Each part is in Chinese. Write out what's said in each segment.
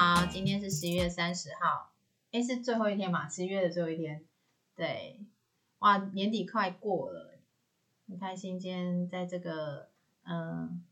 好，今天是十一月三十号，诶，是最后一天嘛？十一月的最后一天，对，哇，年底快过了，很开心今天在这个嗯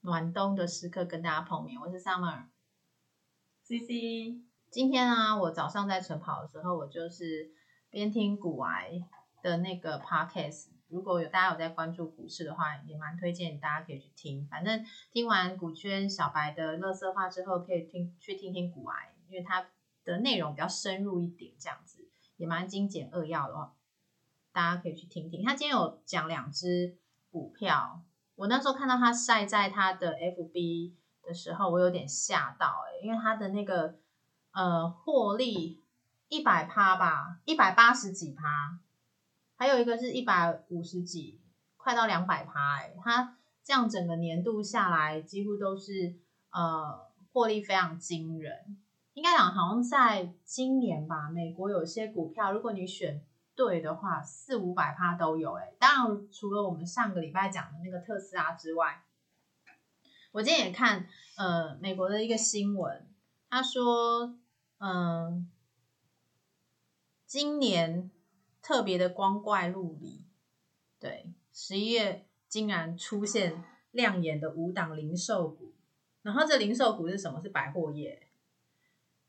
暖冬的时刻跟大家碰面。我是 Summer，C C。今天啊，我早上在晨跑的时候，我就是边听古癌的那个 Podcast。如果有大家有在关注股市的话，也蛮推荐大家可以去听。反正听完股圈小白的乐色话之后，可以听去听听股癌，因为它的内容比较深入一点，这样子也蛮精简扼要的话，大家可以去听听。他今天有讲两只股票，我那时候看到他晒在他的 FB 的时候，我有点吓到哎，因为他的那个呃获利一百趴吧，一百八十几趴。还有一个是一百五十几，快到两百趴哎，它这样整个年度下来，几乎都是呃获利非常惊人。应该讲好像在今年吧，美国有些股票，如果你选对的话，四五百趴都有哎。当然，除了我们上个礼拜讲的那个特斯拉之外，我今天也看呃美国的一个新闻，他说嗯今年。特别的光怪陆离，对，十一月竟然出现亮眼的五档零售股，然后这零售股是什么？是百货业，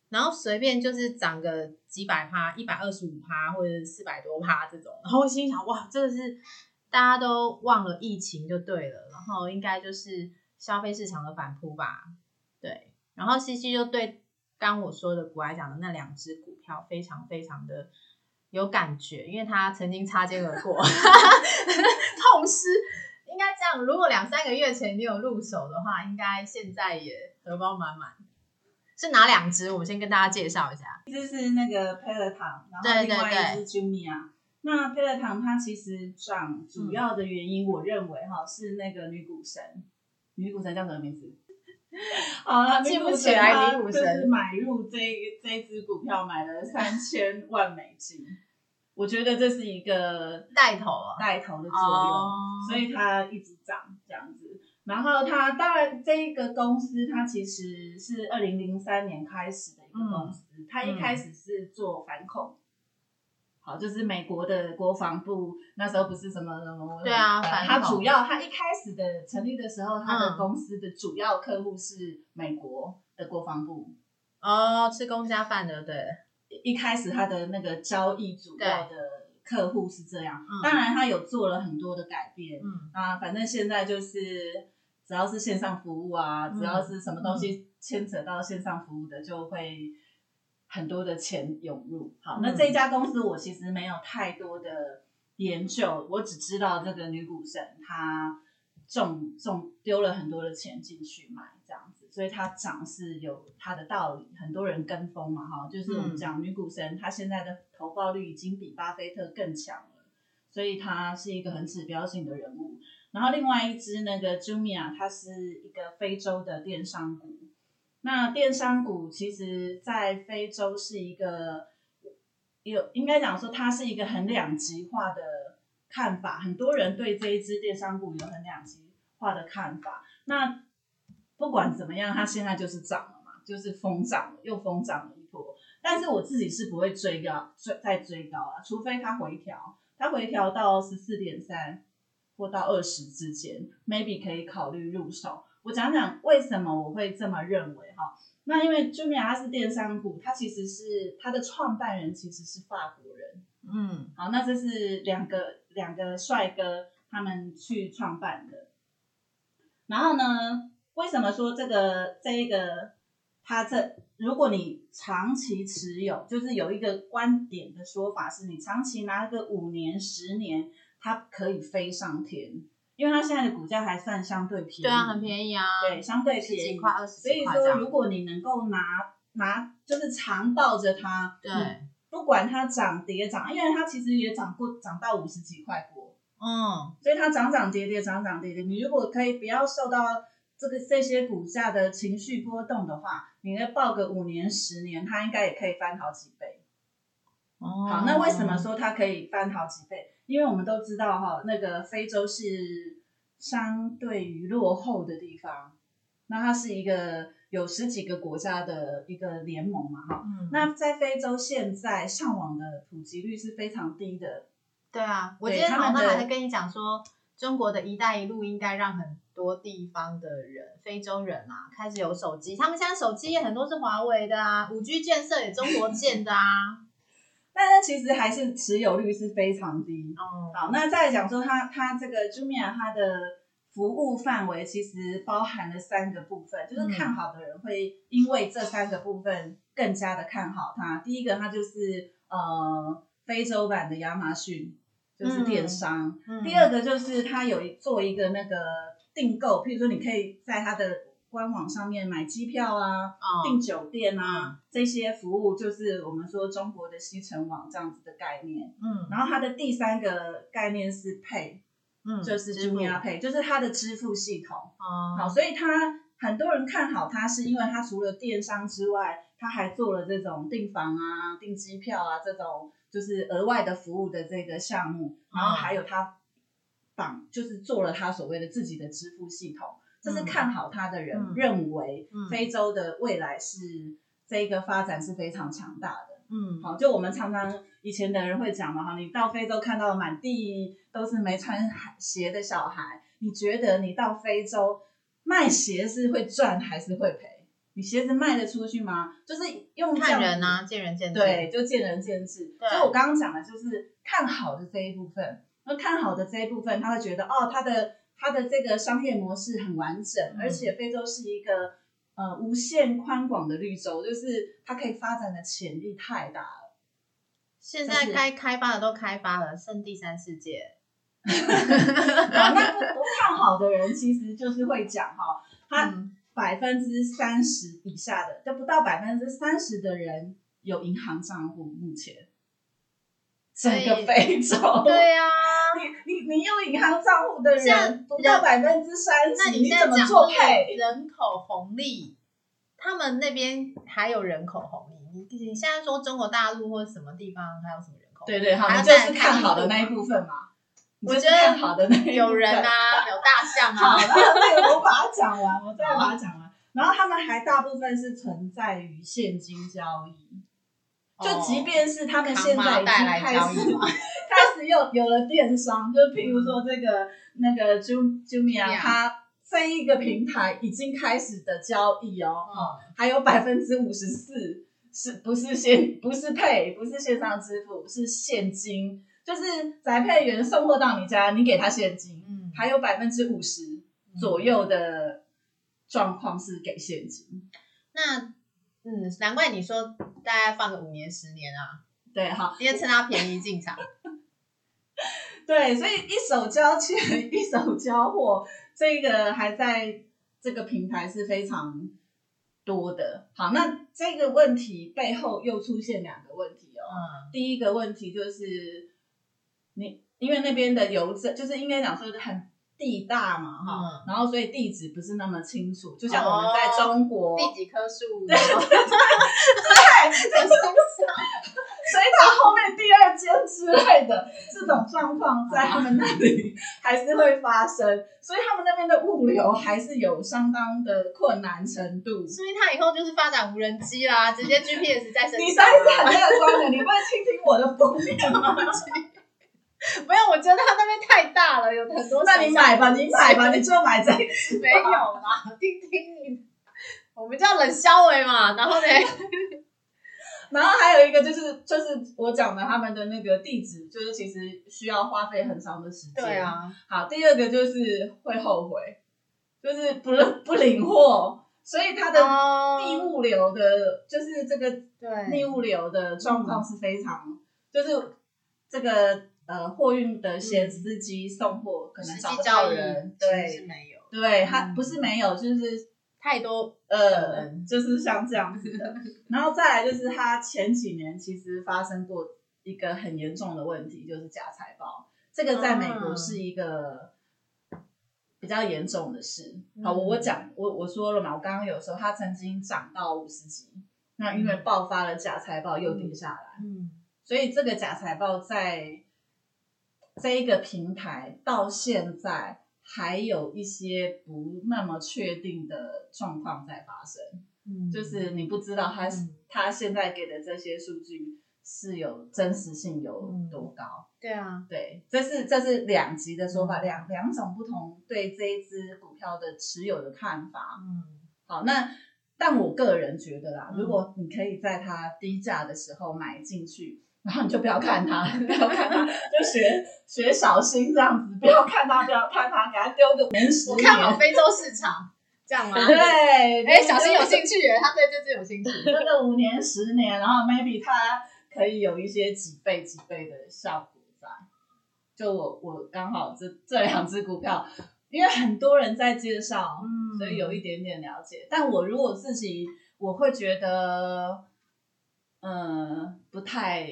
然后随便就是涨个几百趴，一百二十五趴或者四百多趴这种，然后我心想，哇，这个是大家都忘了疫情就对了，然后应该就是消费市场的反扑吧，对，然后 C C 就对刚我说的股来讲的那两只股票非常非常的。有感觉，因为他曾经擦肩而过，痛失。应该这样，如果两三个月前你有入手的话，应该现在也荷包满满。是哪两只？我们先跟大家介绍一下。一只是那个 Peloton，然后另外一只 Jumia。那 Peloton 它其实涨主要的原因，我认为哈是那个女股神，女股神叫什么名字？好了，记不起来女股神。就是买入这这只股票，买了三千万美金。我觉得这是一个带头啊，带头的作用，所以它一直涨这样子。然后它当然这一个公司，它其实是二零零三年开始的一个公司，它一开始是做反恐，好，就是美国的国防部那时候不是什么什么对啊，它主要它一开始的成立的时候，它的公司的主要客户是美国的国防部。哦，吃公家饭的对。一开始他的那个交易主要的客户是这样，当然他有做了很多的改变，嗯啊，反正现在就是只要是线上服务啊，只要是什么东西牵扯到线上服务的，就会很多的钱涌入。好，那这家公司我其实没有太多的研究，我只知道这个女股神她中中丢了很多的钱进去买。所以它涨是有它的道理，很多人跟风嘛，哈，就是我们讲女股神，她现在的投报率已经比巴菲特更强了，所以她是一个很指标性的人物。然后另外一只那个 Jumia，它是一个非洲的电商股。那电商股其实在非洲是一个有应该讲说它是一个很两极化的看法，很多人对这一支电商股有很两极化的看法。那不管怎么样，它现在就是涨了嘛，就是疯涨了，又疯涨了一波。但是我自己是不会追高，追再追高啊，除非它回调，它回调到十四点三或到二十之间，maybe 可以考虑入手。我讲讲为什么我会这么认为哈。那因为 Jumia 它是电商股，它其实是它的创办人其实是法国人，嗯，好，那这是两个两个帅哥他们去创办的，然后呢？为什么说这个这一个，它这如果你长期持有，就是有一个观点的说法是，你长期拿个五年、十年，它可以飞上天，因为它现在的股价还算相对便宜。对啊，很便宜啊。对，相对便宜。所以说，如果你能够拿拿，就是长抱着它，对，不管它涨跌涨，因为它其实也涨过，涨到五十几块过。嗯。所以它涨涨跌跌，涨涨跌跌，你如果可以不要受到。这个这些股价的情绪波动的话，你要报个五年、十年，它应该也可以翻好几倍。哦，好，那为什么说它可以翻好几倍？因为我们都知道哈，那个非洲是相对于落后的地方，那它是一个。有十几个国家的一个联盟嘛，哈。嗯。那在非洲现在上网的普及率是非常低的。对啊，我今天早上还在跟你讲说，中国的一带一路应该让很多地方的人，非洲人啊，开始有手机。他们现在手机也很多是华为的啊，五 G 建设也中国建的啊。但是其实还是持有率是非常低。哦。好，那再讲说，它它这个 Jumia 它的服务范围其实包含了三个部分，就是看好的人会因为这三个部分更加的看好它。第一个，它就是呃非洲版的亚马逊，就是电商。第二个就是它有做一个那个订购，譬如说你可以在它的官网上面买机票啊，订酒店啊，这些服务就是我们说中国的西城网这样子的概念。嗯。然后它的第三个概念是 Pay。嗯，就是 Jumia Pay，就是它的支付系统。哦，好，所以它很多人看好它，是因为它除了电商之外，它还做了这种订房啊、订机票啊这种就是额外的服务的这个项目。然后还有它绑，就是做了他所谓的自己的支付系统。这是看好他的人认为，非洲的未来是这一个发展是非常强大的。嗯，好，就我们常常以前的人会讲嘛，哈，你到非洲看到满地都是没穿鞋的小孩，你觉得你到非洲卖鞋是会赚还是会赔？你鞋子卖得出去吗？就是用看人啊，见仁见智。对，就见仁见智。所以我刚刚讲的就是看好的这一部分，那看好的这一部分，他会觉得哦，他的他的这个商业模式很完整，而且非洲是一个。呃，无限宽广的绿洲，就是它可以发展的潜力太大了。现在开开发的都开发了，剩第三世界。那不不看好的人，其实就是会讲哈，他百分之三十以下的，就不到百分之三十的人有银行账户，目前整个非 洲。对呀，你你你用银行账户的人不到百分之三十，你怎么做配？人口红利，他们那边还有人口红利。你你现在说中国大陆或者什么地方还有什么人口？对对，好，就是看好的那一部分嘛。我觉得看好的那有人啊，有大象啊。好，那个我把它讲完，我再 把它讲完。然后他们还大部分是存在于现金交易，就即便是他们现在已经 开始开始有有了电商，就譬如说这个那个 Jumia，它。这一个平台已经开始的交易哦，还有百分之五十四是不是线不是配不是线上支付是现金，就是宅配员送货到你家，你给他现金，嗯，还有百分之五十左右的状况是给现金。那嗯，难怪你说大概放个五年十年啊，对，好，因为趁它便宜进场。对，所以一手交钱一手交货。这个还在这个平台是非常多的。好，那这个问题背后又出现两个问题哦。嗯。第一个问题就是，你因为那边的邮政就是应该讲说很地大嘛，哈，然后所以地址不是那么清楚。就像我们在中国，第几棵树？对对对，在山上。所以它后面第二间之类的这种状况，在他们那里还是会发生，所以他们那边的物流还是有相当的困难程度。所以他以后就是发展无人机啦，直接 GPS 在身上。你算是很乐观的，你不会倾听我的风面吗？没有，我觉得他那边太大了，有很多。那你买吧，你买吧，你就买这。没有啦，听听你，我们叫冷肖维嘛，然后呢？然后还有一个就是就是我讲的他们的那个地址，就是其实需要花费很长的时间。对啊。好，第二个就是会后悔，就是不不领货，所以它的逆物流的，就是这个逆物流的状况是非常，就是这个呃货运的些司机送货可能找不到人，对，是没有，对，他不是没有，就是。太多呃，就是像这样子的，然后再来就是他前几年其实发生过一个很严重的问题，就是假财报，这个在美国是一个比较严重的事。好，我我讲我我说了嘛，我刚刚有说他曾经涨到五十几，那因为爆发了假财报又跌下来，嗯，所以这个假财报在这一个平台到现在。还有一些不那么确定的状况在发生。嗯，就是你不知道他他现在给的这些数据是有真实性有多高。对啊，对，这是这是两极的说法，两两种不同对这一只股票的持有的看法。嗯，好，那但我个人觉得啦，如果你可以在它低价的时候买进去。然后你就不要看他，不要看他，就学 学小新这样子，不要看他，不要看他，给他丢个年十。我看好非洲市场，这样吗？对，哎，小新有兴趣耶，他对这只有兴趣。这个五年、十年，然后 maybe 他可以有一些几倍、几倍的效果在。就我我刚好这这两只股票，因为很多人在介绍，嗯，所以有一点点了解。但我如果自己，我会觉得。嗯，不太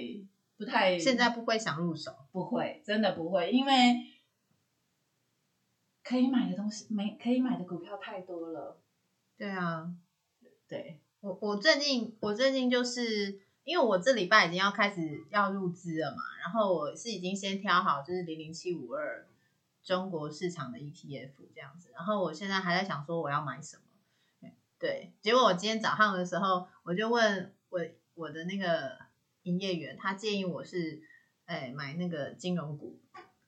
不太，现在不会想入手，不会，真的不会，因为可以买的东西没可以买的股票太多了。对啊，对我我最近我最近就是因为我这礼拜已经要开始要入资了嘛，然后我是已经先挑好就是零零七五二中国市场的 ETF 这样子，然后我现在还在想说我要买什么，对，结果我今天早上的时候我就问我。我的那个营业员，他建议我是，哎，买那个金融股，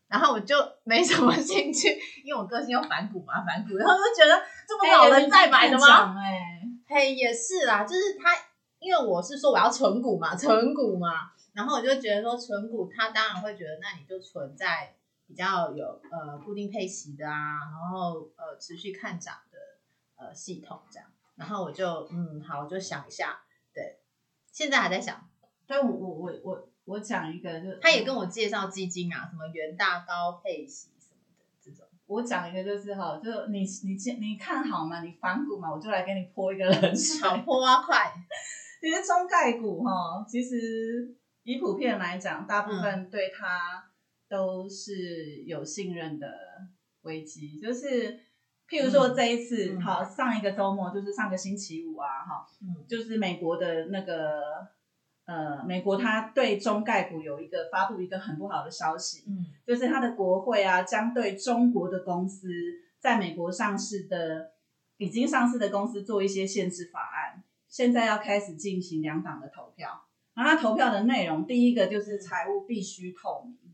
然后我就没什么兴趣，因为我个性又反股嘛，反股，然后就觉得这么老人在买的吗？哎，嘿，也是啦，就是他，因为我是说我要存股嘛，存股嘛，然后我就觉得说存股，他当然会觉得，那你就存在比较有呃固定配息的啊，然后呃持续看涨的呃系统这样，然后我就嗯好，我就想一下。现在还在想，但我我我我我讲一个，就他也跟我介绍基金啊，什么元大高配息什么的这种。我讲一个就是哈，就你你你看好嘛？你反股嘛，我就来给你泼一个冷水。好泼啊，快！其实中概股哈，其实以普遍来讲，大部分对它都是有信任的危机，就是。譬如说这一次，好上一个周末就是上个星期五啊，哈，就是美国的那个呃，美国它对中概股有一个发布一个很不好的消息，嗯，就是它的国会啊，将对中国的公司在美国上市的已经上市的公司做一些限制法案，现在要开始进行两党的投票，然后它投票的内容，第一个就是财务必须透明。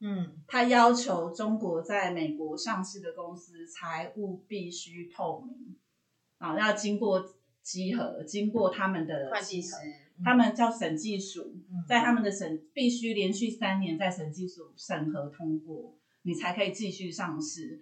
嗯，他要求中国在美国上市的公司财务必须透明，啊，要经过稽核，经过他们的会计师，他们叫审计署，在他们的审必须连续三年在审计署审核通过，你才可以继续上市。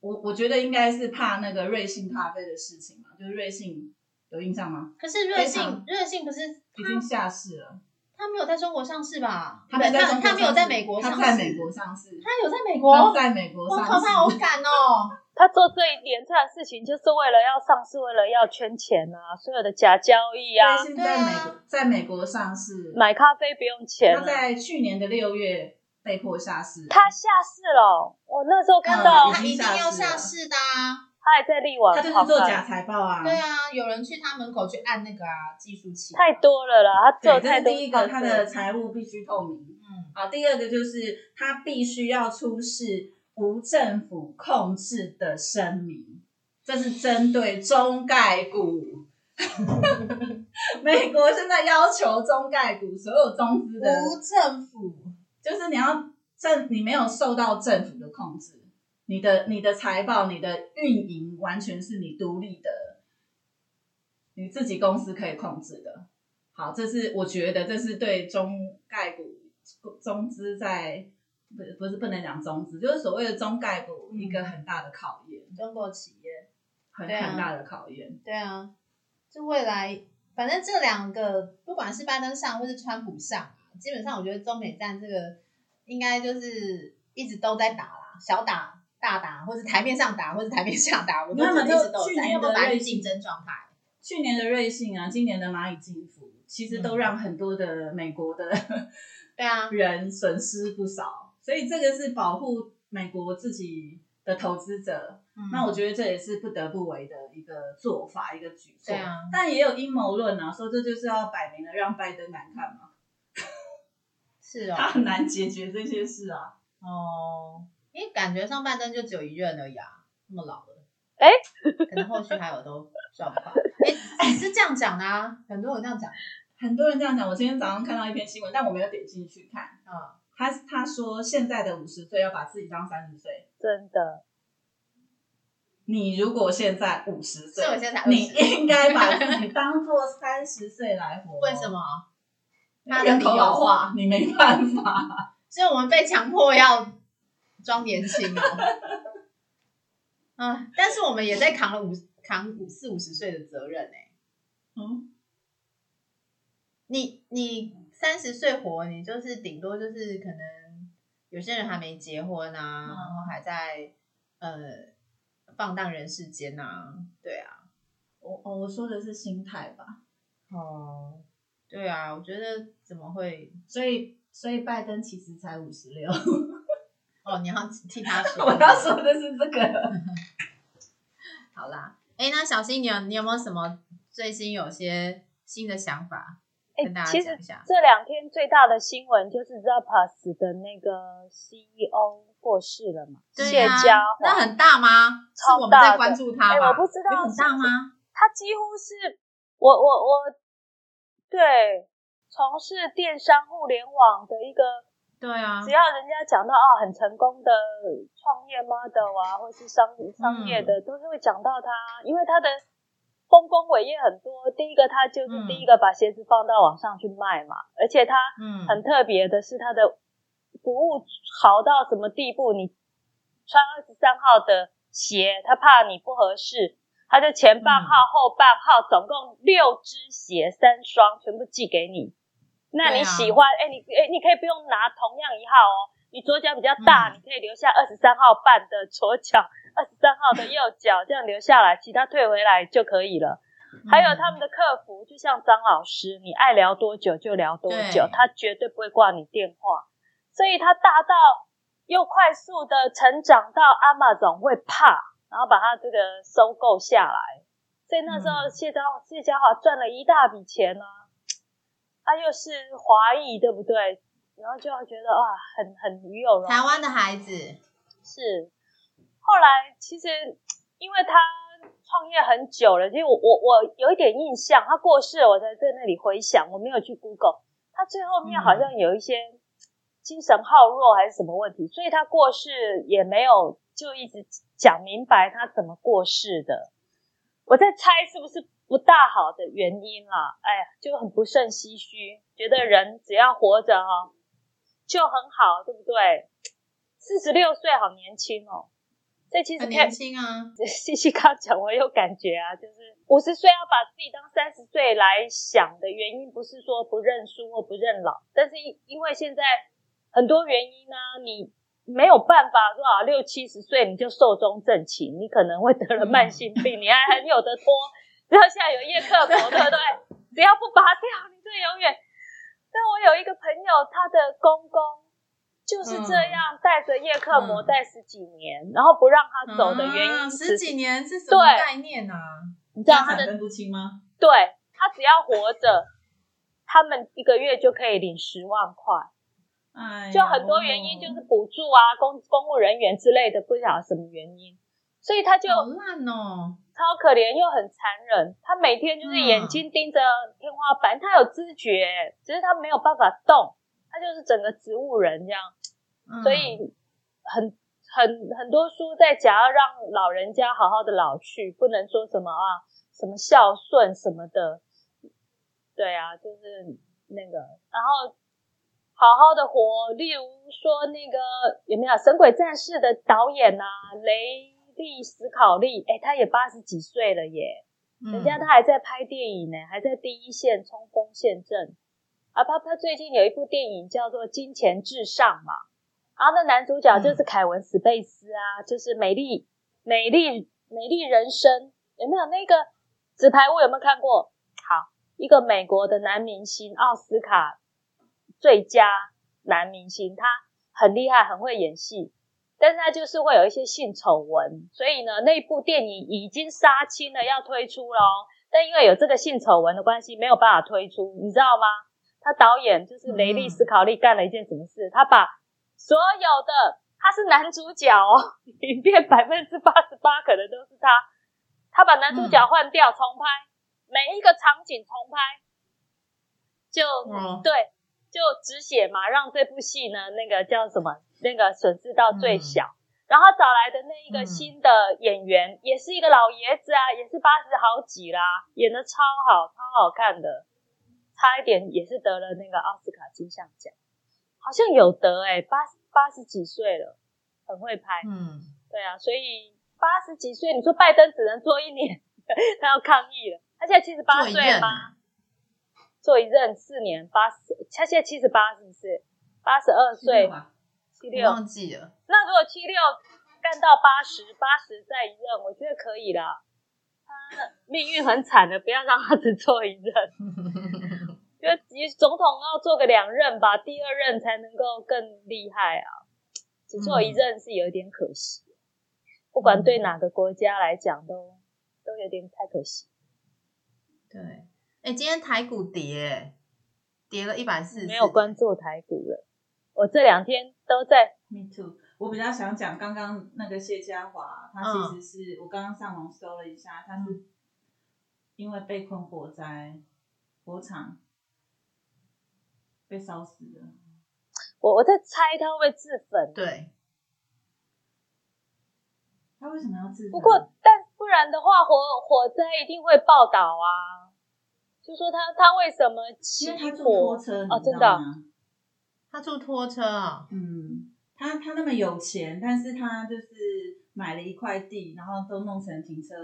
我我觉得应该是怕那个瑞幸咖啡的事情嘛，就是瑞幸有印象吗？可是瑞幸瑞幸不是已经下市了。他没有在中国上市吧？他他他没有在美国上市。他在美国上市。他有在美国。在美国上市。我靠，他好敢哦！他做这一连串事情，就是为了要上市，为了要圈钱啊！所有的假交易啊。对，在美国，在美国上市，买咖啡不用钱。他在去年的六月被迫下市。他下市了，我那时候看到他一定要下市的。他还在立网，他就是做假财报啊。对啊，有人去他门口去按那个啊计数器。太多了啦，他做太多。第一个，他的财务必须透明。嗯。好，第二个就是他必须要出示无政府控制的声明，这是针对中概股。美国现在要求中概股所有中资的无政府，就是你要政，你没有受到政府的控制。你的你的财报、你的运营完全是你独立的，你自己公司可以控制的。好，这是我觉得这是对中概股中资在不不是不能讲中资，就是所谓的中概股一个很大的考验。中国企业很很大的考验。对啊，就未来反正这两个不管是拜登上或是川普上，基本上我觉得中美战这个应该就是一直都在打啦，小打。大打，或者台面上打，或者台面下打，我们一直都在，要不然竞争状态。去年的瑞幸啊，今年的蚂蚁金服，其实都让很多的美国的对啊 人损失不少，所以这个是保护美国自己的投资者。那我觉得这也是不得不为的一个做法，一个举措。对啊，但也有阴谋论啊，说这就是要摆明了让拜登难看嘛。是哦，他很难解决这些事啊。哦。因为感觉上半身就只有一任而已啊，那么老了。哎，可能后续还有都状况。哎，你是这样讲的啊？很多人这样讲，很多人这样讲。我今天早上看到一篇新闻，但我没有点进去看。嗯，他他说现在的五十岁要把自己当三十岁，真的。你如果现在五十岁，我现在你应该把自己当做三十岁来活。为什么？人口老化，你没办法。所以我们被强迫要装年轻哦。嗯，但是我们也在扛了五扛五四五十岁的责任呢。嗯，你你三十岁活，你就是顶多就是可能有些人还没结婚啊，然后还在呃放荡人世间啊，对啊。我哦，我说的是心态吧。哦，对啊，我觉得怎么会？所以所以拜登其实才五十六。哦，你要替他说，我要说的是这个。好啦，哎，那小新，你有你有没有什么最新有些新的想法跟大家讲一下？这两天最大的新闻就是 Zappos 的那个 CEO 过世了嘛？谢家，那很大吗？是我们在关注他吗？我不知道很大吗？他几乎是我我我对从事电商互联网的一个。对啊，只要人家讲到啊很成功的创业 model 啊，或是商商业的，都是会讲到他，因为他的丰功伟业很多。第一个，他就是第一个把鞋子放到网上去卖嘛，而且他很特别的是他的服务好到什么地步？你穿二十三号的鞋，他怕你不合适，他就前半号、后半号总共六只鞋三双，全部寄给你。那你喜欢？哎，你哎，你可以不用拿同样一号哦。你左脚比较大，你可以留下二十三号半的左脚，二十三号的右脚，这样留下来，其他退回来就可以了。还有他们的客服，就像张老师，你爱聊多久就聊多久，他绝对不会挂你电话。所以他大到又快速的成长到阿玛总会怕，然后把他这个收购下来。所以那时候谢家谢家华赚了一大笔钱呢。他又是华裔，对不对？然后就会觉得啊，很很与有荣。台湾的孩子是，后来其实因为他创业很久了，其实我我我有一点印象，他过世了，我才在那里回想，我没有去 Google，他最后面好像有一些精神耗弱还是什么问题，所以他过世也没有就一直讲明白他怎么过世的。我在猜是不是？不大好的原因啦，哎呀，就很不胜唏嘘，觉得人只要活着哈，就很好，对不对？四十六岁好年轻哦，这其实年轻啊。西西刚讲，我有感觉啊，就是五十岁要把自己当三十岁来想的原因，不是说不认输或不认老，但是因因为现在很多原因呢，你没有办法说啊，六七十岁你就寿终正寝，你可能会得了慢性病，你还很有的拖。然后现在有叶克膜，对不对？只要不拔掉，你就永远。但我有一个朋友，他的公公就是这样带着叶克膜带十几年，然后不让他走的原因，十几年是什么概念呢？你知道他的分不清吗？对他只要活着，他们一个月就可以领十万块。哎，就很多原因，就是补助啊，公公务人员之类的，不晓得什么原因，所以他就好烂哦。超可怜又很残忍，他每天就是眼睛盯着天花板，他有知觉，只是他没有办法动，他就是整个植物人这样，所以很很很多书在讲要让老人家好好的老去，不能说什么啊什么孝顺什么的，对啊，就是那个，然后好好的活，例如说那个有没有《神鬼战士》的导演啊，雷。利斯考利，哎，他也八十几岁了耶，人家他还在拍电影呢，还在第一线冲锋陷阵。啊，他他最近有一部电影叫做《金钱至上》嘛，然后那男主角就是凯文·史贝斯啊，就是美丽、美丽、美丽人生，有没有那个纸牌屋？有没有看过？好，一个美国的男明星，奥斯卡最佳男明星，他很厉害，很会演戏。但是他就是会有一些性丑闻，所以呢，那部电影已经杀青了，要推出了。但因为有这个性丑闻的关系，没有办法推出，你知道吗？他导演就是雷利斯考利干了一件什么事？他把所有的他是男主角哦，影片百分之八十八可能都是他。他把男主角换掉，重拍每一个场景重拍，就对，就止血嘛，让这部戏呢那个叫什么那个损失到最小。然后找来的那一个新的演员，也是一个老爷子啊，也是八十好几啦，演的超好，超好看的，差一点也是得了那个奥斯卡金像奖，好像有得哎，八八十几岁了，很会拍，嗯，对啊，所以八十几岁，你说拜登只能做一年，他要抗议了，他现在七十八岁吗？做一任四年，八十，他现在七十八，是不是？八十二岁。七六忘记了。那如果七六干到八十，八十再一任，我觉得可以啦。他命运很惨的，不要让他只做一任。觉得总统要做个两任吧，第二任才能够更厉害啊。只做一任是有点可惜，不管对哪个国家来讲，都都有点太可惜。对，哎，今天台股跌，跌了一百四，没有关注台股了。我这两天都在。Me too。我比较想讲刚刚那个谢家华，他其实是我刚刚上网搜了一下，他是因为被困火灾，火场被烧死的。我我在猜他会不会自焚？对。他为什么要自焚？不过，但不然的话，火火灾一定会报道啊。就说他他为什么骑他坐拖车？哦，真的。他坐拖车啊，嗯，他他那么有钱，但是他就是买了一块地，然后都弄成停车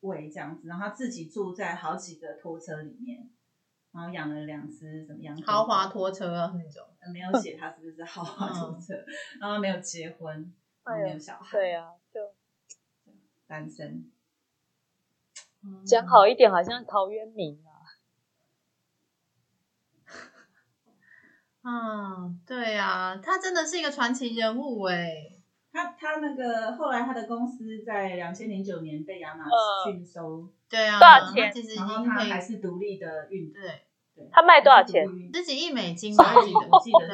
位这样子，然后他自己住在好几个拖车里面，然后养了两只怎么样？豪华拖车那种，没有 写他是不是豪华拖车，然后没有结婚，没有小孩，对啊，就单身，讲好一点，好像陶渊明啊。嗯，对呀，他真的是一个传奇人物哎。他他那个后来他的公司在两千零九年被亚马逊收，对啊，多少钱？然后他还是独立的运，对对。他卖多少钱？十几亿美金吧，记得记得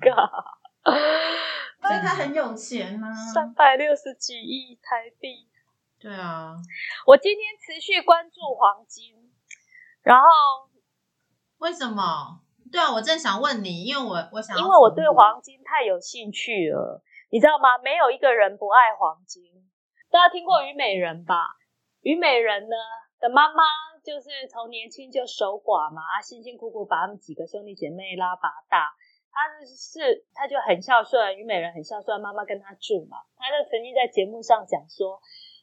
对啊。所以他很有钱啊，三百六十几亿台币。对啊，我今天持续关注黄金，然后为什么？对啊，我正想问你，因为我我想，因为我对黄金太有兴趣了，你知道吗？没有一个人不爱黄金。大家听过虞美人吧？虞美人呢的妈妈就是从年轻就守寡嘛，啊，辛辛苦苦把他们几个兄弟姐妹拉拔大。她是，她就很孝顺，虞美人很孝顺，妈妈跟她住嘛。她就曾经在节目上讲说。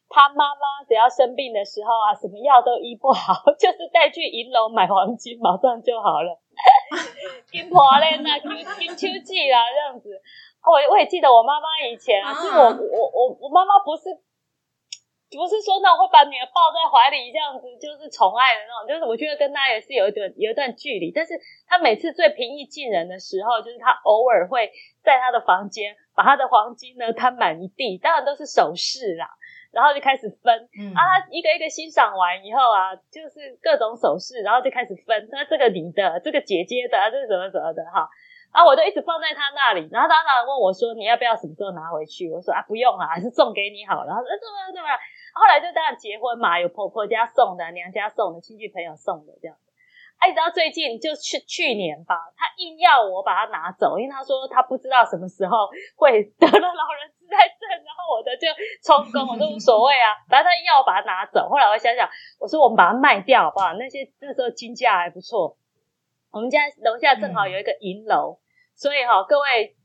他妈妈只要生病的时候啊，什么药都医不好，就是带去银楼买黄金，马上就好了。金婆嘞，那金金秋季啦，这样子。我我也记得我妈妈以前啊，是我我我我妈妈不是不是说那种会把女儿抱在怀里这样子，就是宠爱的那种，就是我觉得跟她也是有一段有一段距离。但是她每次最平易近人的时候，就是她偶尔会在她的房间把她的黄金呢摊满一地，当然都是首饰啦。然后就开始分，啊，他一个一个欣赏完以后啊，就是各种手势，然后就开始分，那这个你的，这个姐姐的，这是什么什么的哈，啊，我都一直放在他那里，然后他当然问我说，你要不要什么时候拿回去？我说啊，不用啊，还是送给你好了。他说怎么怎么，后来就当然结婚嘛，有婆婆家送的，娘家送的，亲戚朋友送的这样。哎，直到最近就去去年吧，他硬要我把它拿走，因为他说他不知道什么时候会得了老人痴呆症，然后我的就充公，我都无所谓啊，反正他硬要我把它拿走。后来我想想，我说我们把它卖掉好不好？那些那时候金价还不错，我们家楼下正好有一个银楼，所以哈，各位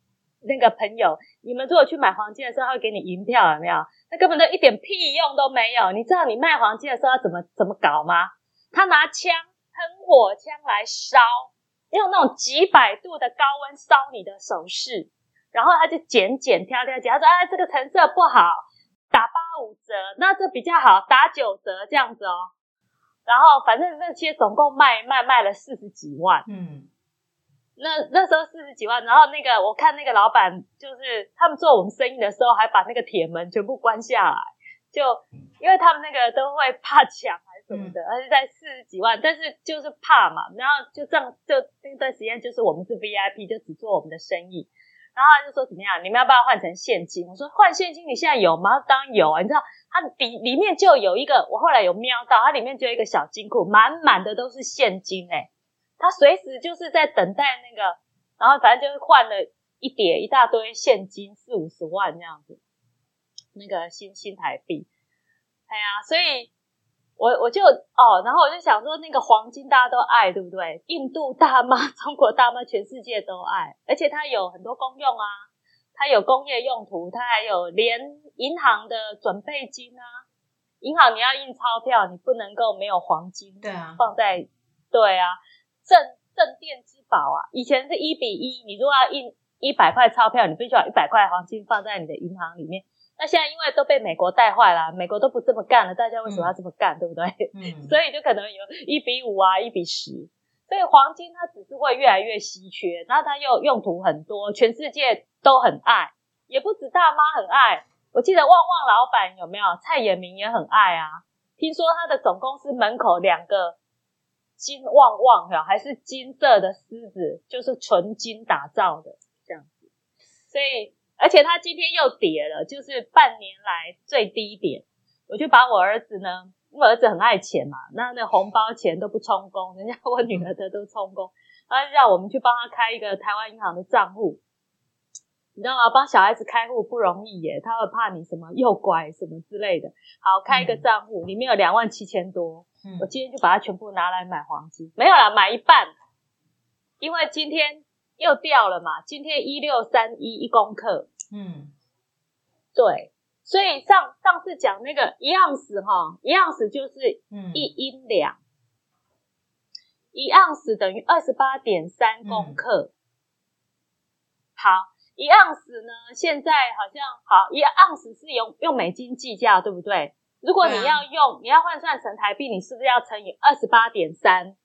那个朋友，你们如果去买黄金的时候，他会给你银票，有没有？那根本都一点屁用都没有。你知道你卖黄金的时候要怎么怎么搞吗？他拿枪。喷火枪来烧，用那种几百度的高温烧你的首饰，然后他就剪剪挑挑剪，他说：“哎，这个成色不好，打八五折，那这比较好，打九折这样子哦。”然后反正那些总共卖卖卖了四十几万，嗯，那那时候四十几万，然后那个我看那个老板就是他们做我们生意的时候，还把那个铁门全部关下来，就因为他们那个都会怕抢。什么的，而且在四十几万，但是就是怕嘛，然后就这样，就那段时间就是我们是 VIP，就只做我们的生意，然后他就说怎么样？你们要不要换成现金？我说换现金，你现在有吗？当然有啊！你知道它里里面就有一个，我后来有瞄到，它里面就有一个小金库，满满的都是现金哎，他随时就是在等待那个，然后反正就是换了一叠一大堆现金，四五十万这样子，那个新新台币，哎呀，所以。我我就哦，然后我就想说，那个黄金大家都爱，对不对？印度大妈、中国大妈，全世界都爱，而且它有很多功用啊，它有工业用途，它还有连银行的准备金啊。银行你要印钞票，你不能够没有黄金，对啊，放在对啊，镇镇店之宝啊。以前是一比一，你如果要印一百块钞票，你必须要一百块黄金放在你的银行里面。那现在因为都被美国带坏了，美国都不这么干了，大家为什么要这么干，对不对？嗯，所以就可能有一比五啊，一比十。所以黄金它只是会越来越稀缺，然后它又用途很多，全世界都很爱，也不止大妈很爱。我记得旺旺老板有没有？蔡衍明也很爱啊。听说他的总公司门口两个金旺旺哈，还是金色的狮子，就是纯金打造的这样子，所以。而且它今天又跌了，就是半年来最低点。我就把我儿子呢，我儿子很爱钱嘛，那那红包钱都不充公，人家我女儿的都充公，他让我们去帮他开一个台湾银行的账户，你知道吗？帮小孩子开户不容易耶，他会怕你什么诱拐什么之类的。好，开一个账户，里面有两万七千多，我今天就把它全部拿来买黄金，没有啦，买一半，因为今天。又掉了嘛？今天一六三一一公克，嗯，对，所以上上次讲那个一盎司哈，一盎司就是一英两，一盎司等于二十八点三公克。好，一盎司呢，现在好像好一盎司是用用美金计价，对不对？如果你要用，你要换算成台币，你是不是要乘以二十八点三？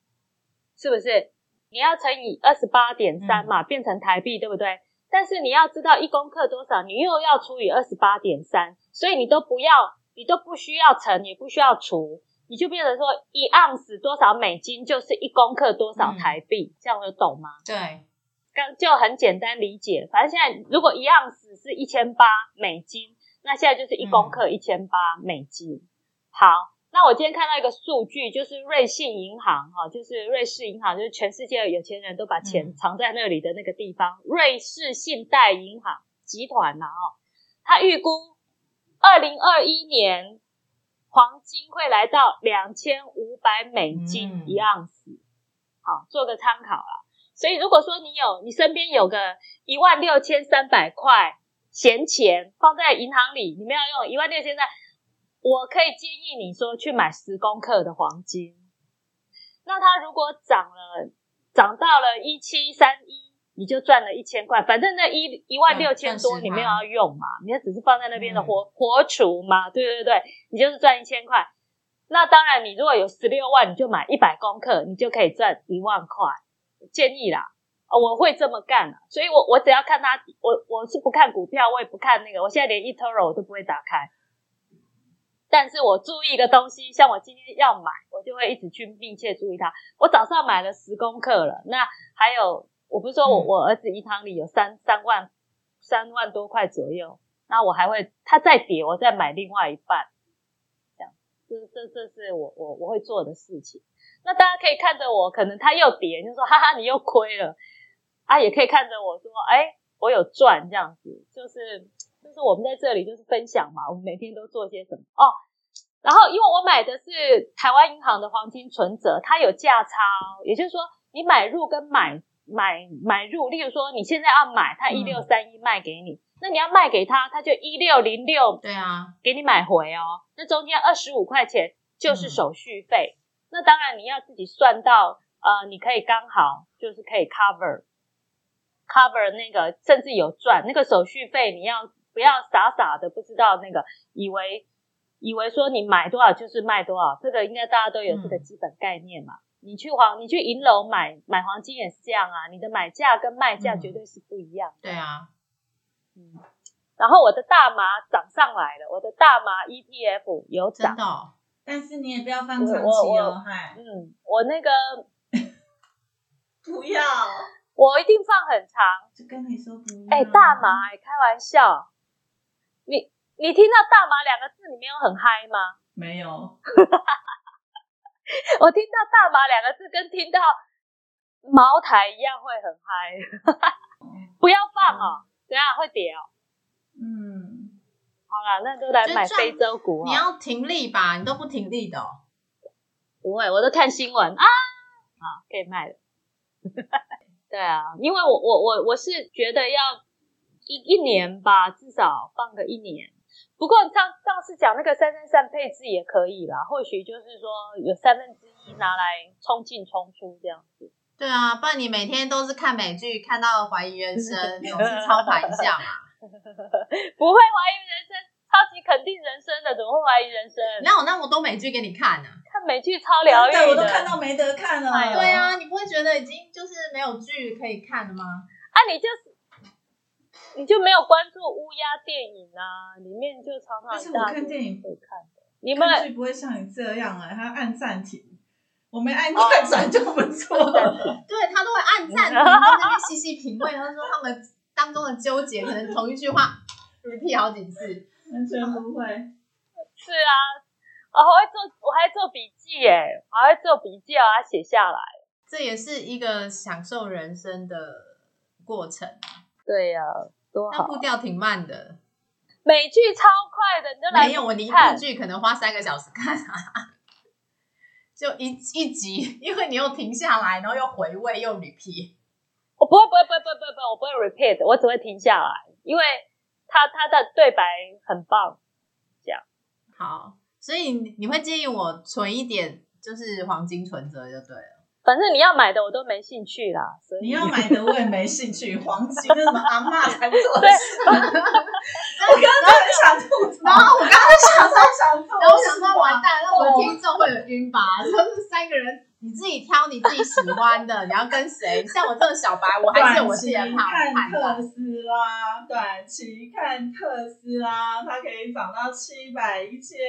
是不是？你要乘以二十八点三嘛，变成台币，对不对？但是你要知道一公克多少，你又要除以二十八点三，所以你都不要，你都不需要乘，也不需要除，你就变成说一盎司多少美金就是一公克多少台币，这样有懂吗？对，刚就很简单理解。反正现在如果一盎司是一千八美金，那现在就是一公克一千八美金。好。那我今天看到一个数据，就是瑞信银行哈，就是瑞士银行，就是全世界的有钱人都把钱藏在那里的那个地方，瑞士信贷银行集团呐哦，他预估二零二一年黄金会来到两千五百美金一盎司，好做个参考啦。所以如果说你有你身边有个一万六千三百块闲钱放在银行里，你们要用一万六千三。我可以建议你说去买十公克的黄金，那它如果涨了，涨到了一七三一，你就赚了一千块。反正那一一万六千多你没有要用嘛，你只是放在那边的活活储嘛，对对对，你就是赚一千块。那当然，你如果有十六万，你就买一百公克，你就可以赚一万块。建议啦，我会这么干，所以我我只要看它，我我是不看股票，我也不看那个，我现在连 eToro 我都不会打开。但是我注意一个东西，像我今天要买，我就会一直去密切注意它。我早上买了十公克了，那还有，我不是说我我儿子银行里有三三万三万多块左右，那我还会它再跌，我再买另外一半，这样，这这这是我我我会做的事情。那大家可以看着我，可能它又跌，就说哈哈，你又亏了啊，也可以看着我说，哎，我有赚，这样子就是。就是我们在这里就是分享嘛，我们每天都做些什么哦。然后因为我买的是台湾银行的黄金存折，它有价差，也就是说你买入跟买买买入，例如说你现在要买，它一六三一卖给你，那你要卖给他，他就一六零六，对啊，给你买回哦。那中间二十五块钱就是手续费，那当然你要自己算到呃，你可以刚好就是可以 cover cover 那个，甚至有赚那个手续费，你要。不要傻傻的不知道那个，以为以为说你买多少就是卖多少，这个应该大家都有这个基本概念嘛。你去黄，你去银楼买买黄金也是这样啊，你的买价跟卖价绝对是不一样。对啊，嗯。然后我的大麻涨上来了，我的大麻 ETF 有涨，但是你也不要放长期哦，嗨。嗯，我那个 不要。我一定放很长。就跟你说。哎，大麻，开玩笑。你你听到大麻两个字，你没有很嗨吗？没有。我听到大麻两个字，跟听到茅台一样会很嗨。不要放哦，等下会跌哦。嗯。好啦，那都来买非洲股。你要停利吧？你都不停利的。不会，我都看新闻啊。啊，可以卖了。对啊，因为我我我我是觉得要一一年吧，至少放个一年。不过上上次讲那个三三三配置也可以啦，或许就是说有三分之一拿来冲进冲出这样子。对啊，不然你每天都是看美剧，看到怀疑人生，总是超凡一下嘛。不会怀疑人生，超级肯定人生的，怎么会怀疑人生？哪有那么多美剧给你看呢？看美剧超疗愈的，我都看到没得看了。对啊，你不会觉得已经就是没有剧可以看了吗？啊，你就是你就没有关注乌鸦电影啊？里面就常常但是我看电影不看的，你们剧不会像你这样啊，还要按暂停。我没按快转就不错了。对他都会按暂停，在那边细细品味。他说他们当中的纠结，可能同一句话 repeat 好几次，完全不会。是啊。我还会做，我还做笔记耶，我还会做笔记，把它写下来。这也是一个享受人生的过程。对呀，多好。步调挺慢的，美剧超快的，你就来没有我一部剧可能花三个小时看啊，就一一集，因为你又停下来，然后又回味又 repeat。我不会，不会，不会，不会，不会，我不会 repeat，我只会停下来，因为他他的对白很棒。这样好。所以你会建议我存一点，就是黄金存折就对了。反正你要买的我都没兴趣啦，所以你要买的我也没兴趣。黄金是什么阿妈才做的事？我 刚刚很想吐槽，然后我刚刚想说想吐，然后我想说完蛋，那我的听众会有晕吧？就是三个人，你自己挑你自己喜欢的，你要跟谁？像我这种小白，我还是我自己看特斯拉，短期看特斯拉，它可以涨到七百一千。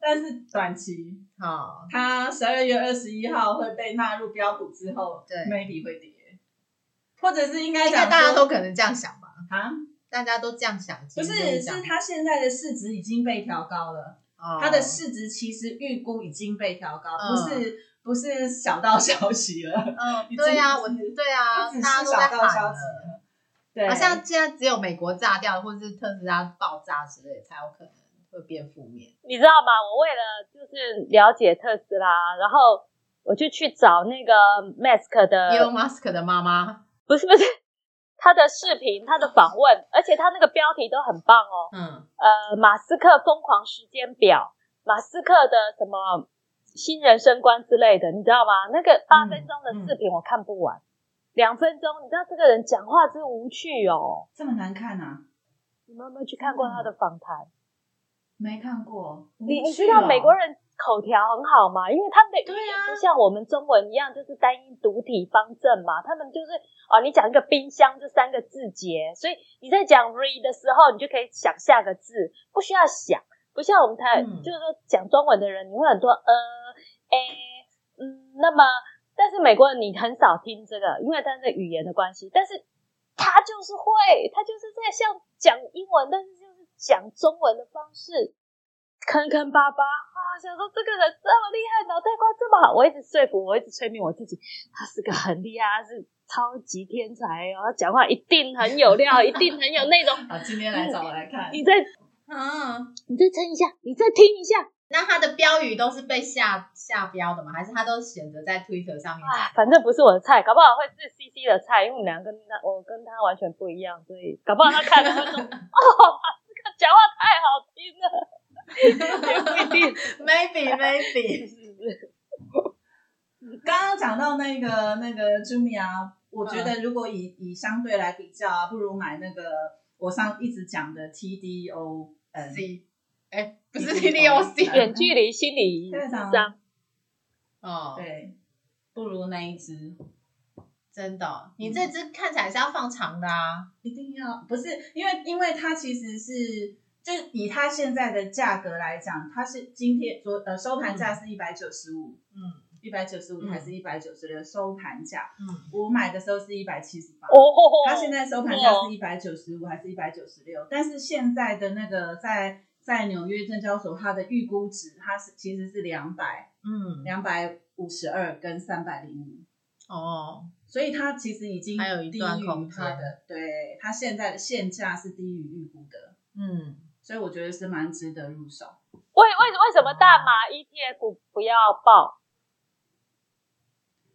但是短期，好，它十二月二十一号会被纳入标普之后，对，maybe 会跌，或者是应该讲，大家都可能这样想吧？啊，大家都这样想，不是，是它现在的市值已经被调高了，它的市值其实预估已经被调高，不是不是小道消息了，嗯，对呀，我对啊，大家都在喊息对，好像现在只有美国炸掉，或者是特斯拉爆炸之类才有可能。会变负面，你知道吗？我为了就是了解特斯拉，然后我就去找那个 Mask 的 Elon Musk 的妈妈，不是不是，他的视频，他的访问，而且他那个标题都很棒哦。嗯，呃，马斯克疯狂时间表，马斯克的什么新人生观之类的，你知道吗？那个八分钟的视频我看不完，两分钟，你知道这个人讲话真无趣哦，这么难看啊？你们有没有去看过他的访谈？没看过，你你知道美国人口条很好吗？因为他们的语言不像我们中文一样，就是单音独体方正嘛。他们就是哦，你讲一个冰箱，这三个字节，所以你在讲 re 的时候，你就可以想下个字，不需要想。不像我们台，就是说讲中文的人，你会很多呃，诶，嗯，那么，但是美国人你很少听这个，因为他的语言的关系。但是他就是会，他就是在像讲英文，但是就。讲中文的方式，坑坑巴巴啊！想说这个人这么厉害，脑袋瓜这么好，我一直说服我，一直催眠我自己，他是个很厉害，他是超级天才哦！他讲话一定很有料，一定很有内容。好，今天来找我来看。你再，啊，你再撑一下，你再听一下。那他的标语都是被下下标的吗？还是他都选择在 Twitter 上面？啊反正不是我的菜，搞不好会是 CC 的菜，因为我们两个跟他，我跟他完全不一样，所以搞不好他看了会说 哦。讲话太好听了，也不一定，maybe maybe。刚刚讲到那个那个 Jumia，我觉得如果以以相对来比较啊，不如买那个我上一直讲的 TDO C，哎，不是 TDO C，远距离心理智商。哦，对，不如那一只。真的，你这只看起来是要放长的啊，一定要不是因为因为它其实是就以它现在的价格来讲，它是今天昨呃收盘价是一百九十五，嗯，一百九十五还是一百九十六收盘价？嗯，我买的时候是一百七十八，哦，它现在收盘价是一百九十五还是一百九十六？但是现在的那个在在纽约证交所，它的预估值它是其实是两百，嗯，两百五十二跟三百零五，哦，所以它其实已经还有一段空它的，对，它现在的现价是低于预估的，嗯，所以我觉得是蛮值得入手。为为为什么大麻 ETF 不要报？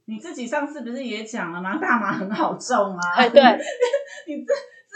你自己上次不是也讲了吗？大麻很好种啊。哎，对，你自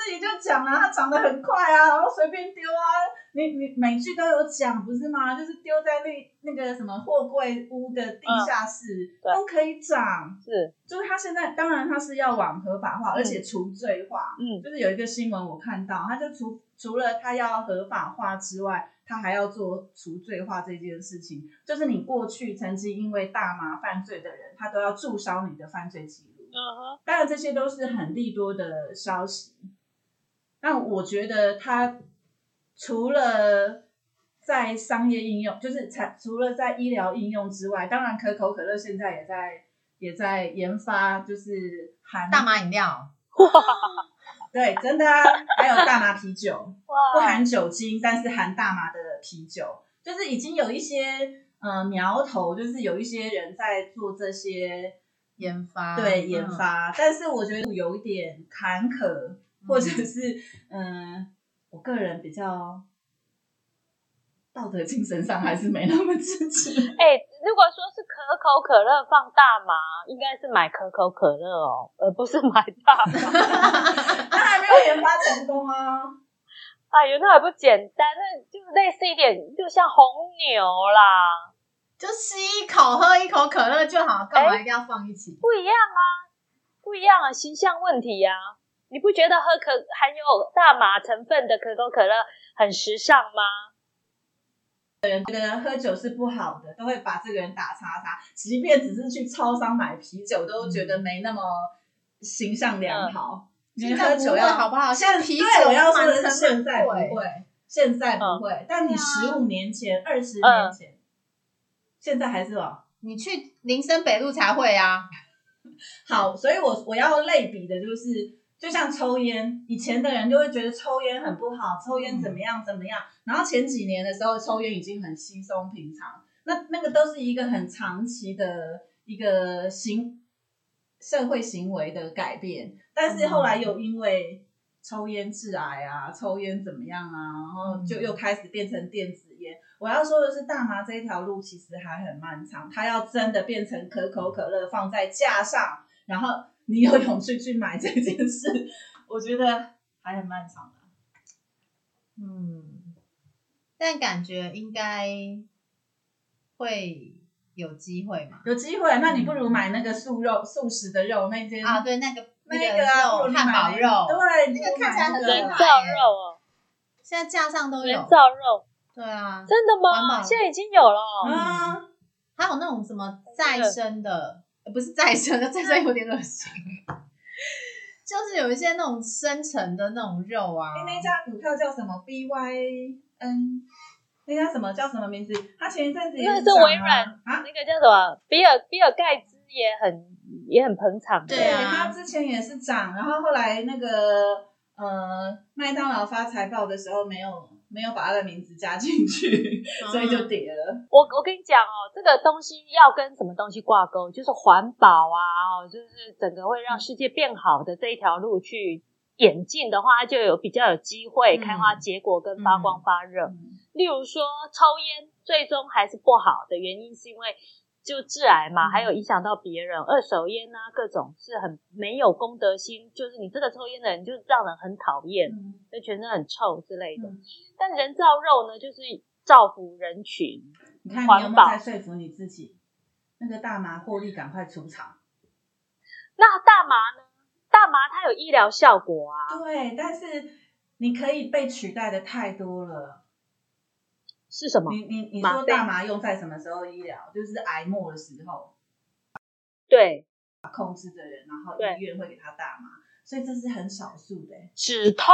自己就讲了，它长得很快啊，然后随便丢啊。你你每句都有讲不是吗？就是丢在那那个什么货柜屋的地下室都可以长。是，就是它现在当然它是要往合法化，而且除罪化。嗯，就是有一个新闻我看到，它就除除了它要合法化之外。他还要做除罪化这件事情，就是你过去曾经因为大麻犯罪的人，他都要注销你的犯罪记录。嗯哼，当然这些都是很利多的消息。那我觉得他除了在商业应用，就是才除了在医疗应用之外，当然可口可乐现在也在也在研发，就是含大麻饮料。对，真的啊，还有大麻啤酒，不含酒精，但是含大麻的啤酒，就是已经有一些呃苗头，就是有一些人在做这些研发，对研发，但是我觉得有一点坎坷，或者是嗯，我个人比较。道德精神上还是没那么支持。哎，如果说是可口可乐放大麻，应该是买可口可乐哦，而不是买大麻。那还没有研发成功啊！哎呦，那还不简单？那就类似一点，就像红牛啦，就吸一口喝一口可乐就好，干嘛一定要放一起？不一样啊，不一样啊，形象问题呀！你不觉得喝可含有大麻成分的可口可乐很时尚吗？人觉得喝酒是不好的，都会把这个人打叉叉。即便只是去超商买啤酒，都觉得没那么形象良好。你喝酒要好不好？现在啤酒要说的是现在不会，现在不会。但你十五年前、二十年前，现在还是哦。你去林森北路才会啊。好，所以我我要类比的就是。就像抽烟，以前的人就会觉得抽烟很不好，抽烟怎么样怎么样。然后前几年的时候，抽烟已经很稀松平常。那那个都是一个很长期的一个行社会行为的改变。但是后来又因为抽烟致癌啊，抽烟怎么样啊，然后就又开始变成电子烟。我要说的是，大麻这一条路其实还很漫长。它要真的变成可口可乐放在架上，然后。你有勇气去买这件事，我觉得还很漫长的。嗯，但感觉应该会有机会嘛？有机会，那你不如买那个素肉、素食的肉那间啊？对，那个那个肉汉堡肉，对，那个看起来很人造肉哦。现在架上都有人造肉，对啊，真的吗？现在已经有了啊，还有那种什么再生的。不是再生的，再生有点恶心。就是有一些那种深层的那种肉啊。那家股票叫什么？B Y N，那家什么叫什么名字？他前一阵子那是微软啊，那个叫什么？比尔比尔盖茨也很也很捧场。对啊，他之前也是涨，然后后来那个呃麦当劳发财报的时候没有。没有把他的名字加进去，所以就跌了。我我跟你讲哦，这个东西要跟什么东西挂钩？就是环保啊，哦，就是整个会让世界变好的这一条路去演进的话，就有比较有机会开花结果跟发光发热。例如说，抽烟最终还是不好的原因，是因为。就致癌嘛，还有影响到别人，二手烟啊，各种是很没有公德心，就是你这个抽烟的人就让人很讨厌，就全身很臭之类的。但人造肉呢，就是造福人群，你看你有没有在说服你自己？那个大麻获利赶快出场。那大麻呢？大麻它有医疗效果啊。对，但是你可以被取代的太多了。是什么？你你你说大麻用在什么时候医疗？就是癌末的时候，对，控制的人，然后医院会给他大麻，所以这是很少数的。止痛，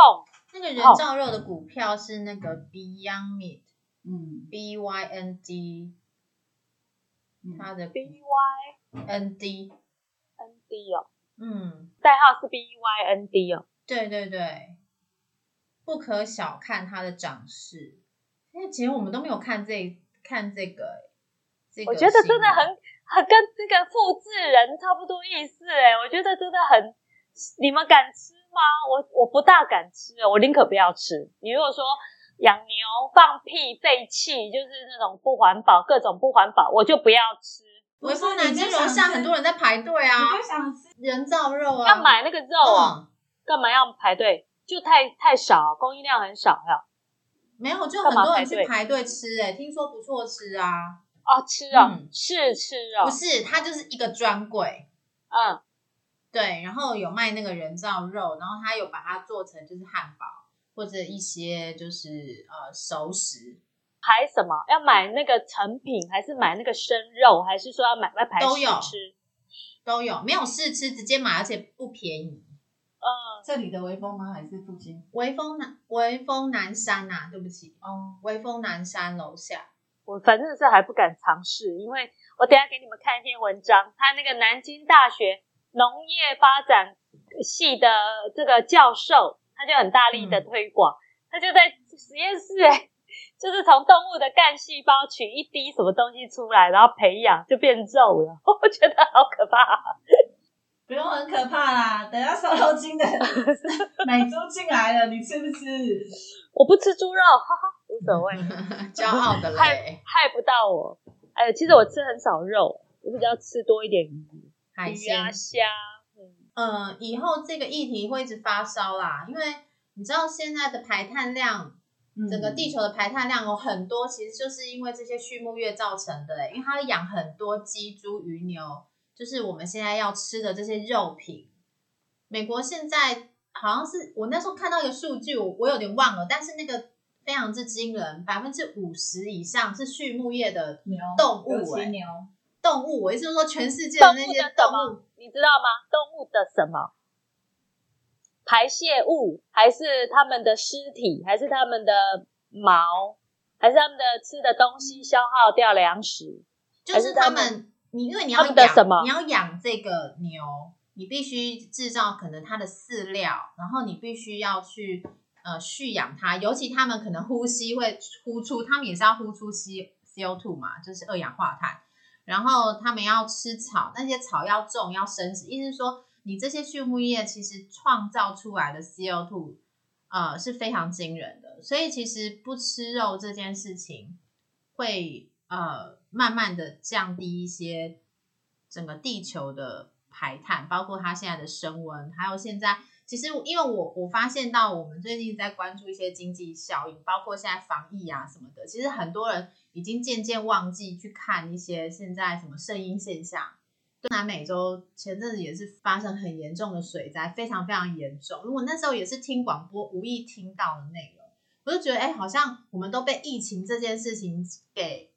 那个人造肉的股票是那个 Beyond Meat，嗯，B Y N D 它的 B Y N D N D 哦，嗯，代号是 B Y N D 哦。对对对，不可小看它的长势。因为其实我们都没有看这看这个，这个我觉得真的很很跟这个复制人差不多意思哎，我觉得真的很，你们敢吃吗？我我不大敢吃，我宁可不要吃。你如果说养牛放屁废气，就是那种不环保，各种不环保，我就不要吃。微风南京楼下很多人在排队啊，就想吃人造肉啊，要买那个肉啊，干嘛要排队？就太太少，供应量很少呀。没有，就很多人去排队吃，哎，听说不错吃啊。哦，吃啊，是吃啊，不是，它就是一个专柜，嗯，对，然后有卖那个人造肉，然后他有把它做成就是汉堡或者一些就是呃熟食。排什么？要买那个成品，还是买那个生肉，还是说要买外排都有吃？都有，没有试吃直接买，而且不便宜。嗯，这里的微风吗？还是附近？微风南微风南山呐，对不起，哦，微风南山楼下。我反正是还不敢尝试，因为我等下给你们看一篇文章，他那个南京大学农业发展系的这个教授，他就很大力的推广，他就在实验室，哎，就是从动物的干细胞取一滴什么东西出来，然后培养就变肉了，我觉得好可怕。不用很可怕啦，等下瘦肉精的 奶猪进来了，你吃不吃？我不吃猪肉，哈哈，无所谓，骄傲的嘞，害不到我。哎，其实我吃很少肉，我比较吃多一点鱼、海鲜、虾。嗯，以后这个议题会一直发烧啦，因为你知道现在的排碳量，整个地球的排碳量有很多，其实就是因为这些畜牧业造成的，因为它养很多鸡、猪、鱼、牛。就是我们现在要吃的这些肉品，美国现在好像是我那时候看到一个数据，我我有点忘了，但是那个非常之惊人，百分之五十以上是畜牧业的牛动物，哎，牛动物，我意思是说全世界的那些动物，你知道吗？动物的什么排泄物，还是他们的尸体，还是他们的毛，还是他们的吃的东西消耗掉粮食，就是他们。你因为你要养，你要养这个牛，你必须制造可能它的饲料，然后你必须要去呃蓄养它，尤其他们可能呼吸会呼出，他们也是要呼出 C C O two 嘛，就是二氧化碳，然后他们要吃草，那些草要种要生殖，意思是说你这些畜牧业其实创造出来的 C O two 呃是非常惊人的，所以其实不吃肉这件事情会呃。慢慢的降低一些整个地球的排碳，包括它现在的升温，还有现在其实因为我我发现到我们最近在关注一些经济效应，包括现在防疫啊什么的，其实很多人已经渐渐忘记去看一些现在什么圣婴现象。南美洲前阵子也是发生很严重的水灾，非常非常严重。如果那时候也是听广播无意听到的内容，我就觉得哎，好像我们都被疫情这件事情给。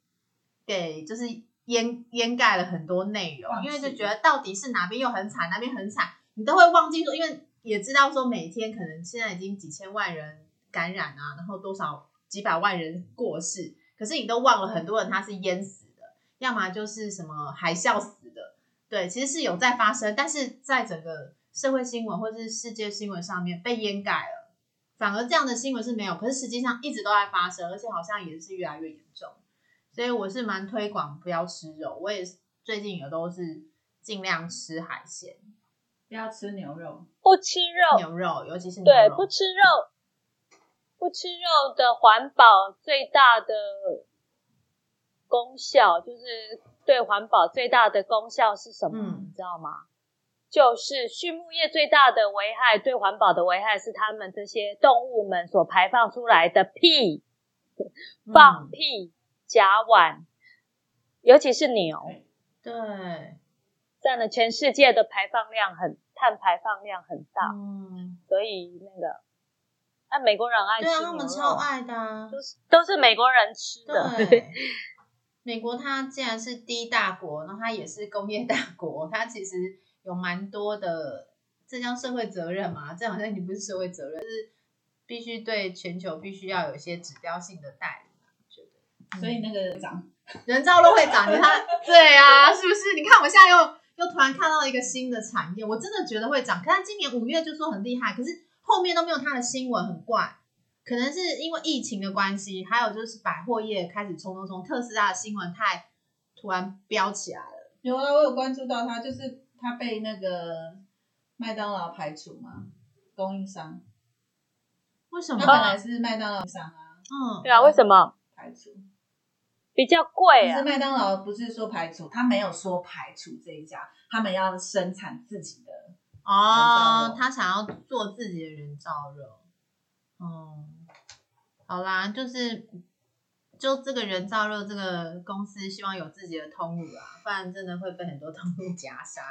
给就是掩掩盖了很多内容，因为就觉得到底是哪边又很惨，哪边很惨，你都会忘记说，因为也知道说每天可能现在已经几千万人感染啊，然后多少几百万人过世，可是你都忘了很多人他是淹死的，要么就是什么海啸死的，对，其实是有在发生，但是在整个社会新闻或者是世界新闻上面被掩盖了，反而这样的新闻是没有，可是实际上一直都在发生，而且好像也是越来越严重。所以我是蛮推广不要吃肉，我也是最近也都是尽量吃海鲜，不要吃牛肉，不吃肉，牛肉尤其是对不吃肉，不吃肉的环保最大的功效就是对环保最大的功效是什么？你知道吗？就是畜牧业最大的危害，对环保的危害是他们这些动物们所排放出来的屁，放屁。甲烷，尤其是牛，对，占了全世界的排放量很碳排放量很大，嗯，所以那个，那美国人爱吃他们超爱的，都是都是美国人吃的。美国它既然是第一大国，那它也是工业大国，它其实有蛮多的，这叫社会责任嘛？这好像你不是社会责任，是必须对全球必须要有一些指标性的带。所以那个长人造肉会涨，你看，对啊，是不是？你看我现在又又突然看到一个新的产业，我真的觉得会涨。可是今年五月就说很厉害，可是后面都没有他的新闻，很怪。可能是因为疫情的关系，还有就是百货业开始冲冲冲，特斯拉的新闻太突然飙起来了。有啊，我有关注到他，就是他被那个麦当劳排除嘛，供应商。为什么？它本来是麦当劳商啊。嗯，对啊，为什么排除？比较贵啊。是麦当劳不是说排除，他没有说排除这一家，他们要生产自己的哦，他想要做自己的人造肉。哦，好啦，就是就这个人造肉这个公司，希望有自己的通路啊，不然真的会被很多通路夹杀。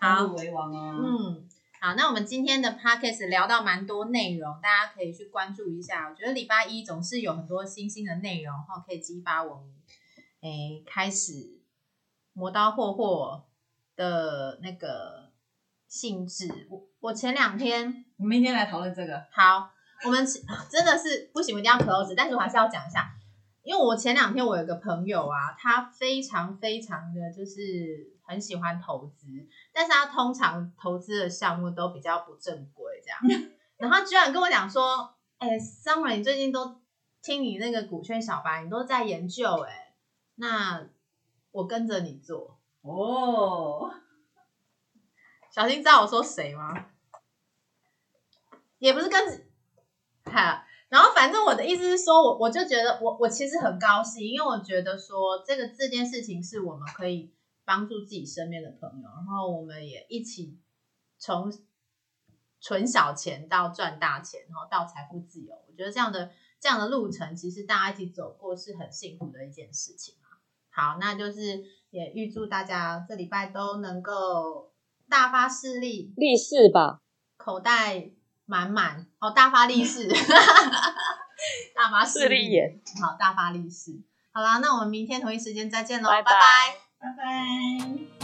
好为王啊。嗯。好，那我们今天的 podcast 聊到蛮多内容，大家可以去关注一下。我觉得礼拜一总是有很多新兴的内容，哈，可以激发我们，诶，开始磨刀霍霍的那个性质。我我前两天，我明天来讨论这个。好，我们 真的是不行，我一定要 close，但是我还是要讲一下。因为我前两天我有个朋友啊，他非常非常的就是很喜欢投资，但是他通常投资的项目都比较不正规这样，然后居然跟我讲说，哎，Summer，你最近都听你那个股券小白，你都在研究，哎，那我跟着你做哦，小新知道我说谁吗？也不是跟，哈。然后反正我的意思是说，我我就觉得我我其实很高兴，因为我觉得说这个这件事情是我们可以帮助自己身边的朋友，然后我们也一起从存小钱到赚大钱，然后到财富自由。我觉得这样的这样的路程，其实大家一起走过是很幸福的一件事情啊。好，那就是也预祝大家这礼拜都能够大发势力，利是吧，口袋。满满哦，大发利 市，大发势力眼，好，大发利市，好啦，那我们明天同一时间再见喽，拜拜，拜拜。